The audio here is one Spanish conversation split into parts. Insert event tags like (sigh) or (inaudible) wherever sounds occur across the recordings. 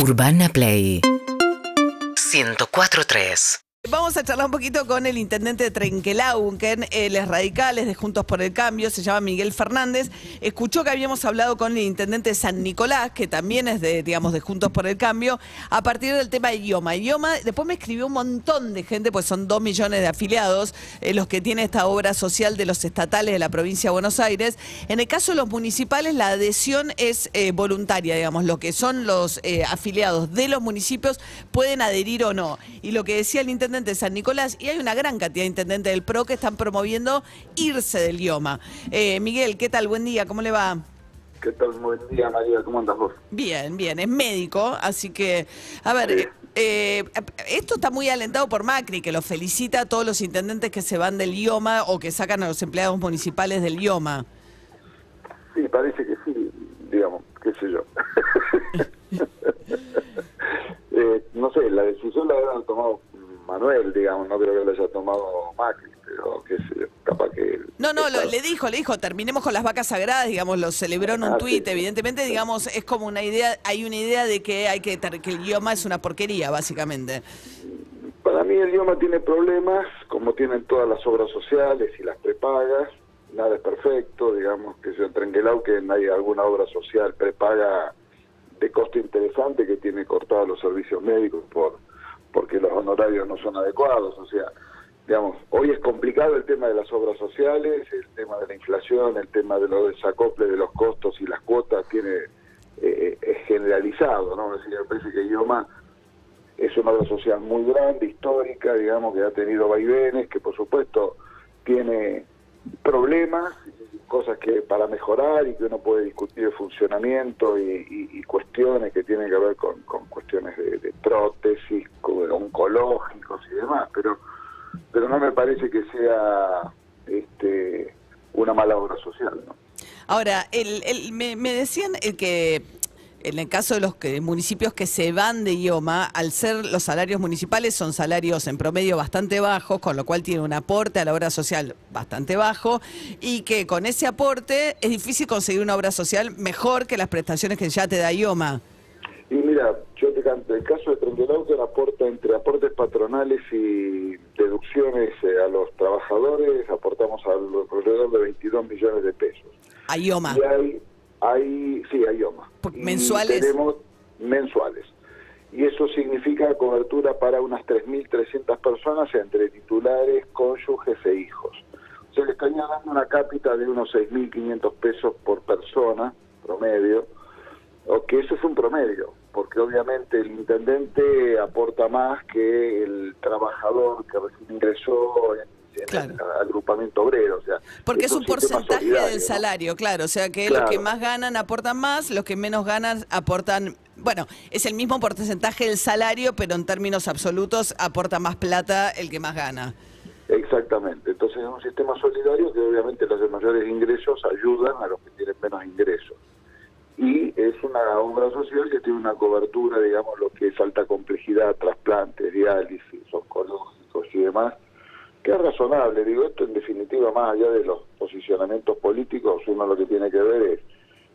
Urbana Play. 104.3 Vamos a charlar un poquito con el intendente de Trenquelauquen, él es radical, es de Juntos por el Cambio, se llama Miguel Fernández. Escuchó que habíamos hablado con el intendente de San Nicolás, que también es de, digamos, de Juntos por el Cambio, a partir del tema de idioma. Idioma, después me escribió un montón de gente, pues son dos millones de afiliados, eh, los que tiene esta obra social de los estatales de la provincia de Buenos Aires. En el caso de los municipales, la adhesión es eh, voluntaria, digamos, lo que son los eh, afiliados de los municipios pueden adherir o no. Y lo que decía el intendente de San Nicolás, y hay una gran cantidad de intendentes del PRO que están promoviendo irse del IOMA. Eh, Miguel, ¿qué tal? Buen día, ¿cómo le va? ¿Qué tal? Buen día, María. ¿Cómo andas vos? Bien, bien, es médico, así que, a ver, eh, eh, esto está muy alentado por Macri, que lo felicita a todos los intendentes que se van del IOMA o que sacan a los empleados municipales del IOMA. Sí, parece que sí, digamos, qué sé yo. (laughs) (laughs) Eh, no sé, la decisión la habrán tomado Manuel, digamos, no creo que la haya tomado Macri, pero qué sé yo, capaz que... No, no, lo- le dijo, le dijo, terminemos con las vacas sagradas, digamos, lo celebró en un Ah, tuit, sí. evidentemente, digamos, es como una idea, hay una idea de que hay que, que el idioma es una porquería, básicamente. Para mí el idioma tiene problemas, como tienen todas las obras sociales y las prepagas, nada es perfecto, digamos que yo en Trenquelau que hay alguna obra social prepaga de costo interesante que tiene cortados los servicios médicos por porque los honorarios no son adecuados, o sea, digamos, hoy es complicado el tema de las obras sociales, el tema de la inflación, el tema de los desacoples de los costos y las cuotas tiene eh, es generalizado, ¿no? Es decir, me parece que idioma es una obra social muy grande, histórica, digamos, que ha tenido vaivenes, que por supuesto tiene problemas, cosas que para mejorar y que uno puede discutir el funcionamiento y, cuestiones que tienen que ver con, con cuestiones de, de prótesis, oncológicos y demás, pero pero no me parece que sea este una mala obra social, ¿no? Ahora, el, el- me, me decían eh, que en el caso de los que- municipios que se van de IOMA, al ser los salarios municipales son salarios en promedio bastante bajos, con lo cual tiene un aporte a la obra social bastante bajo, y que con ese aporte es difícil conseguir una obra social mejor que las prestaciones que ya te da IOMA. Yo te canto, el caso de Trenquelauquen aporta entre aportes patronales y deducciones eh, a los trabajadores, aportamos alrededor de 22 millones de pesos. A IOMA. Y hay, hay, sí, hay IOMA. Y mensuales. Tenemos mensuales. Y eso significa cobertura para unas 3.300 personas entre titulares, cónyuges e hijos. O sea, le estaría dando una cápita de unos 6.500 pesos por persona, promedio, o que eso es un promedio, porque obviamente el intendente aporta más que el trabajador que recién ingresó en, en Claro. el agrupamiento obrero. O sea, Porque es un porcentaje del ¿no? salario, claro. O sea que los que más ganan aportan más, los que menos ganan aportan. Bueno, es el mismo porcentaje del salario, pero en términos absolutos aporta más plata el que más gana. Exactamente. Entonces es un sistema solidario que obviamente los de mayores ingresos ayudan a los que tienen menos ingresos. Y es una obra social que tiene una cobertura, digamos, lo que es alta complejidad, trasplantes, diálisis, oncológicos y demás, que es razonable. Digo, esto en definitiva, más allá de los posicionamientos políticos, uno lo que tiene que ver es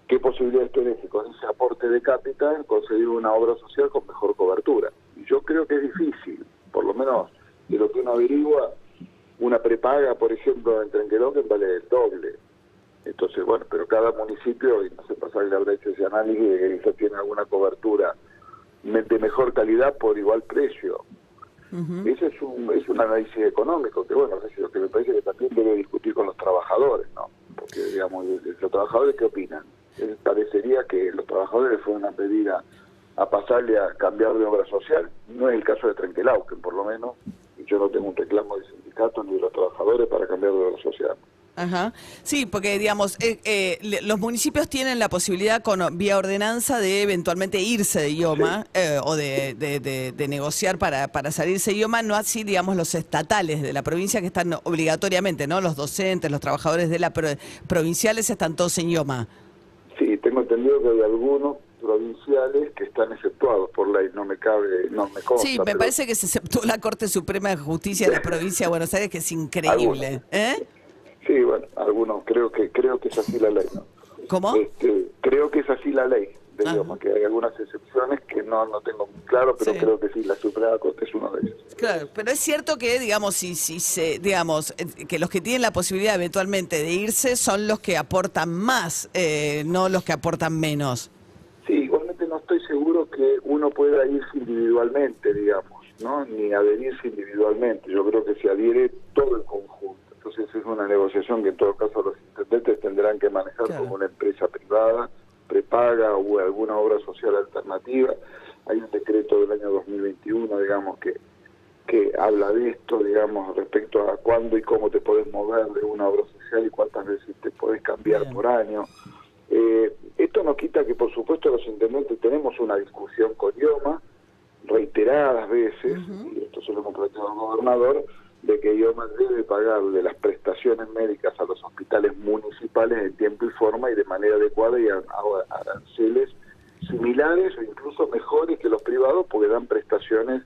qué posibilidades tiene que con ese aporte de capital conseguir una obra social con mejor cobertura. Y yo creo que es difícil, por lo menos de lo que uno averigua, una prepaga, por ejemplo, en Trenquelauquen vale el doble. Entonces, bueno, pero cada municipio, y no sé pasar la brecha ese análisis, de que quizás tiene alguna cobertura de mejor calidad por igual precio. Ese es un, es un análisis económico que, bueno, es lo que me parece que también debe discutir con los trabajadores, ¿no? Porque, digamos, los trabajadores, ¿qué opinan? Eh, parecería que los trabajadores fueron a pedir a, a pasarle a cambiar de obra social. No es el caso de Trenquelauquen, por lo menos. Yo no tengo un reclamo del sindicato ni de los trabajadores para cambiar de obra social. Ajá. Sí, porque digamos, eh, eh, los municipios tienen la posibilidad con vía ordenanza de eventualmente irse de IOMA eh, o de, de- de- de negociar para, para salirse de IOMA, no así, digamos, los estatales de la provincia que están obligatoriamente, ¿no? Los docentes, los trabajadores de la pro- provinciales están todos en IOMA. Sí, tengo entendido que hay algunos provinciales que están exceptuados por ley, no me cabe, no me consta. Sí, me pero- parece que se aceptó la Corte Suprema de Justicia de la provincia de Buenos Aires, que es increíble. ¿Eh? Bueno, algunos creo que creo que es así la ley, ¿no? ¿Cómo? Este, creo que es así la ley. que hay algunas excepciones que no, no tengo muy claro, pero Sí. creo que sí, la Suprema Corte es uno de ellos. Claro, pero es cierto que, digamos, si, si se, digamos, eh, que los que tienen la posibilidad eventualmente de irse son los que aportan más, eh, no los que aportan menos. Sí, igualmente no estoy seguro que uno pueda irse individualmente, digamos, ¿no? Ni adherirse individualmente. Yo creo que se adhiere todo el conjunto. Entonces es una negociación que en todo caso los intendentes tendrán que manejar Claro. como una empresa privada, prepaga o alguna obra social alternativa. Hay un decreto del año 2021, digamos, que que habla de esto, digamos, respecto a cuándo y cómo te podés mover de una obra social y cuántas veces te podés cambiar Bien. por año. Eh, esto no quita que, por supuesto, los intendentes tenemos una discusión con IOMA reiteradas veces, y esto se lo hemos planteado al gobernador, de que IOMA debe pagarle las prestaciones médicas a los hospitales municipales en tiempo y forma y de manera adecuada y a, a aranceles similares o incluso mejores que los privados porque dan prestaciones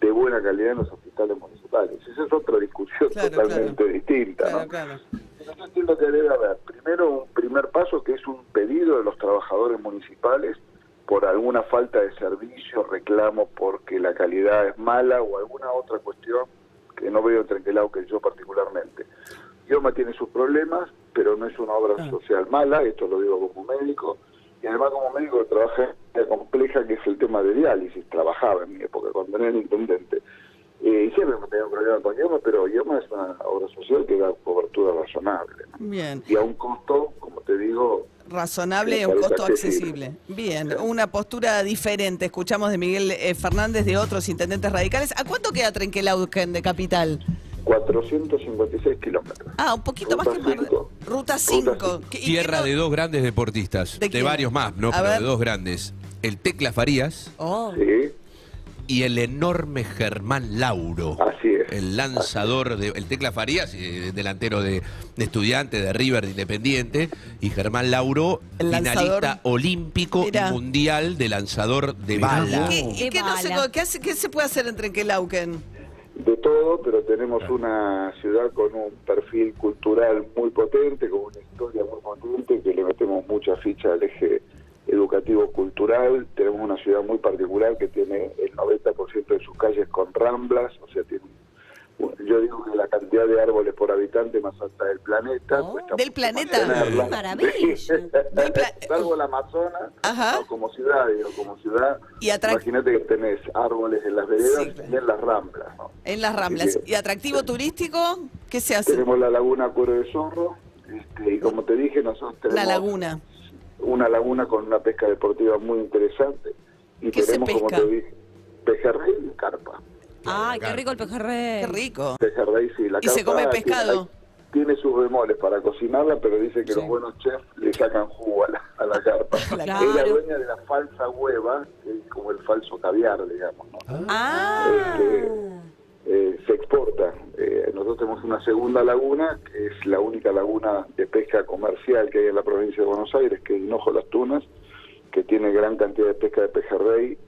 de buena calidad en los hospitales municipales. Esa es otra discusión Claro, totalmente claro. distinta. Claro, ¿no? claro. Yo entiendo que debe haber, primero, un primer paso que es un pedido de los trabajadores municipales por alguna falta de servicio, reclamo porque la calidad es mala o alguna otra cuestión que no veo tranquilado que yo particularmente. IOMA tiene sus problemas, pero no es una obra Ah. social mala, esto lo digo como médico, y además como médico trabaja en compleja que es el tema de diálisis, trabajaba en mi época cuando era el intendente. Eh, siempre hemos tenido problemas con IOMA, pero IOMA es una obra social que da cobertura razonable. ¿no? Bien. Y a un costo, como te digo, Razonable y un costo accesible. accesible. Bien, una postura diferente. Escuchamos de Miguel eh, Fernández de otros intendentes radicales. ¿A cuánto queda Trenquelauquen de capital? 456 kilómetros. Ah, un poquito Ruta más que Mar- cinco. Ruta 5. cinco. Tierra de dos grandes deportistas, ¿De varios más, ¿no? A Pero ver. de dos grandes. El Tecla Farías Oh, Sí, y el enorme Germán Lauro. así es. El lanzador de el Tecla Farías, eh, delantero de, de estudiante, de River, de Independiente, y Germán Lauro, El lanzador. finalista olímpico Mirá. y mundial de lanzador de ¿Y bala. qué, y Qué qué no se, qué hace- qué se puede hacer en Trenquelauquen? De todo, pero tenemos una ciudad con un perfil cultural muy potente, con una historia muy potente, que le metemos mucha ficha al eje educativo cultural. Tenemos una ciudad muy particular que tiene el 90% de sus calles con ramblas, o sea, tiene un- yo digo que la cantidad de árboles por habitante más alta del planeta. Oh, ¿del planeta? mantenerla. ¡Qué (laughs) maravilla! Pla- (laughs) Salvo el Amazonas, no, como ciudad, digo, como ciudad. Y Imagínate que tenés árboles en las veredas Sí, claro. y en las ramblas, ¿no? En las Ramblas. ¿Y atractivo turístico? ¿Qué se hace? Tenemos la laguna Cuero de Zorro, este, y como te dije, nosotros tenemos La laguna. una laguna con una pesca deportiva muy interesante. Y ¿Qué se tenemos, como te dije, pejerrey y carpa. Ay, qué rico el pejerrey. Qué rico. Pejerrey, sí. La ¿Y se carpa come tiene- pescado? Tiene, sus bemoles para cocinarla, pero dice que Sí. los buenos chefs le sacan jugo a la, a la carpa. (laughs) Es la dueña de la falsa hueva, que es como el falso caviar, digamos. ¿no? Ah, Este, eh, se exporta. Eh, nosotros tenemos una segunda laguna, que es la única laguna de pesca comercial que hay en la provincia de Buenos Aires, que es Hinojo Las Tunas, que tiene gran cantidad de pesca de pejerrey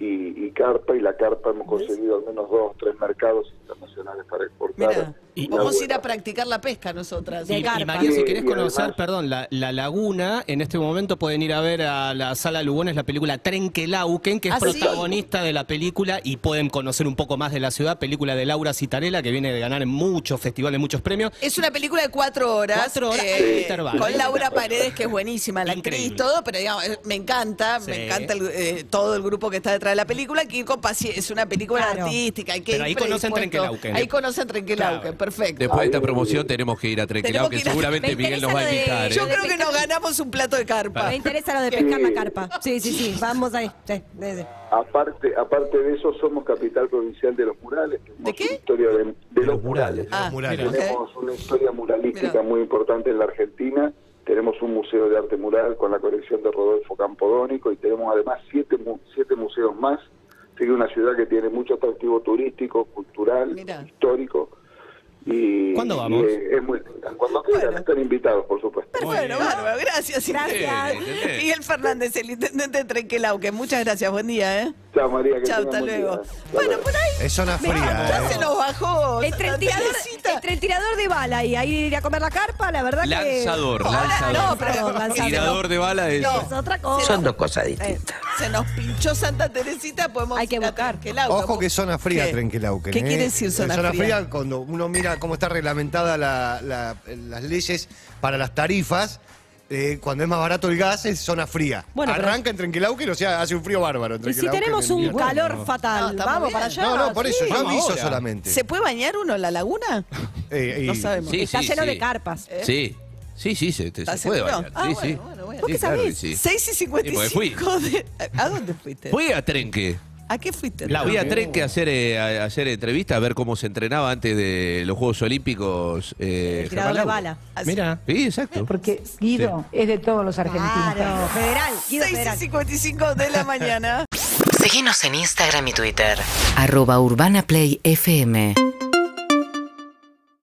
y, y carpa, y la carpa hemos conseguido al menos dos o tres mercados internacionales para exportar. mira. Y- Vamos a ir a practicar la pesca nosotras. De Y. María, si querés y conocer, además- perdón, la, la laguna, en este momento pueden ir a ver a la Sala Lugones la película Trenquelauquen, que es ¿Ah, sí? protagonista de la película y pueden conocer un poco más de la ciudad, película de Laura Citarella, que viene de ganar en muchos festivales, muchos premios. Es una película de cuatro horas. Cuatro horas, eh, con Laura Paredes, que es buenísima, la actriz, Increíble. todo, pero digamos, eh, me encanta, Sí. me encanta el, eh, todo el grupo que está detrás de la película. Que ir con es una película Claro. artística, hay que Pero ir ahí conocen. Trenquelauquen. Ahí conocen Trenquelauquen, Claro. perfecto. Después de esta promoción tenemos que ir a Trenquelau, Tenemos que que ir a- seguramente Me Miguel nos va a de- invitar. ¿eh? Yo de creo que nos ganamos un plato de carpa. Me interesa lo de pescar la carpa. Sí, sí, sí. Vamos ahí. Sí, sí, sí. Aparte, aparte de eso, somos capital provincial de los murales. Tenemos ¿De qué? una historia de, de los murales. Ah, murales. Tenemos una historia muralística Mira. muy importante en la Argentina. Tenemos un museo de arte mural con la colección de Rodolfo Campodónico y tenemos además siete, mu- siete museos más. Así que una ciudad que tiene mucho atractivo turístico, cultural, histórico. Y, ¿Cuándo y, vamos? eh, es muy. Cuando quieran, Bueno. están invitados, por supuesto. Bueno, bárbaro, gracias. Gracias. Miguel Fernández, el intendente de Trenquelauquen. Muchas gracias, buen día, ¿eh? Chao. Chao, María. Que Chao, tengan hasta día. luego. Bueno, por ahí Es zona fría. ya eh. se nos bajó. Entre el Santa tirador, Teresita. entre el tirador de bala y ahí ir a comer la carpa, la verdad que. Lanzador, lanzador. no, pero- lanzador. Tirador de bala es. No. Es otra cosa. Son dos cosas distintas. Se nos pinchó Santa Teresita, podemos Hay que buscar. Ojo que zona fría ¿Qué? Trenquelauquen. ¿Qué ¿eh? quiere decir zona, zona fría? fría? cuando uno mira cómo está reglamentada la- la- las leyes para las tarifas. Eh, cuando es más barato el gas es zona fría. Bueno, pero- Arranca en Trenquelauquen, o sea, hace un frío bárbaro. en Y si Trenquelauquen tenemos en un invierno. calor fatal, vamos bien. para allá. No, no, por eso, sí. yo Vamos aviso ahora. solamente. ¿Se puede bañar uno en la laguna? Eh, y- No sabemos. Sí, Está sí, lleno sí. de carpas. Sí, sí, sí, se, te- ¿Estás se puede seguro? bañar. Ah, sí, bueno, sí. bueno, bueno. ¿Vos qué Sí, claro que sabés? sí. 6 y Sí, porque 55 de... ¿A dónde fuiste? Fui a Trenque. ¿A qué fuiste? La- Fui a Trenque a hacer, eh, a- hacer entrevista, a ver cómo se entrenaba antes de los Juegos Olímpicos. Eh, El tirador de Germán Lauco. bala. Mira. Sí, exacto. Porque Guido es de todos los argentinos. Claro, federal. Guido 6 y Federal. 55 de la mañana. Seguinos en Instagram y Twitter. arroba urbanaplayfm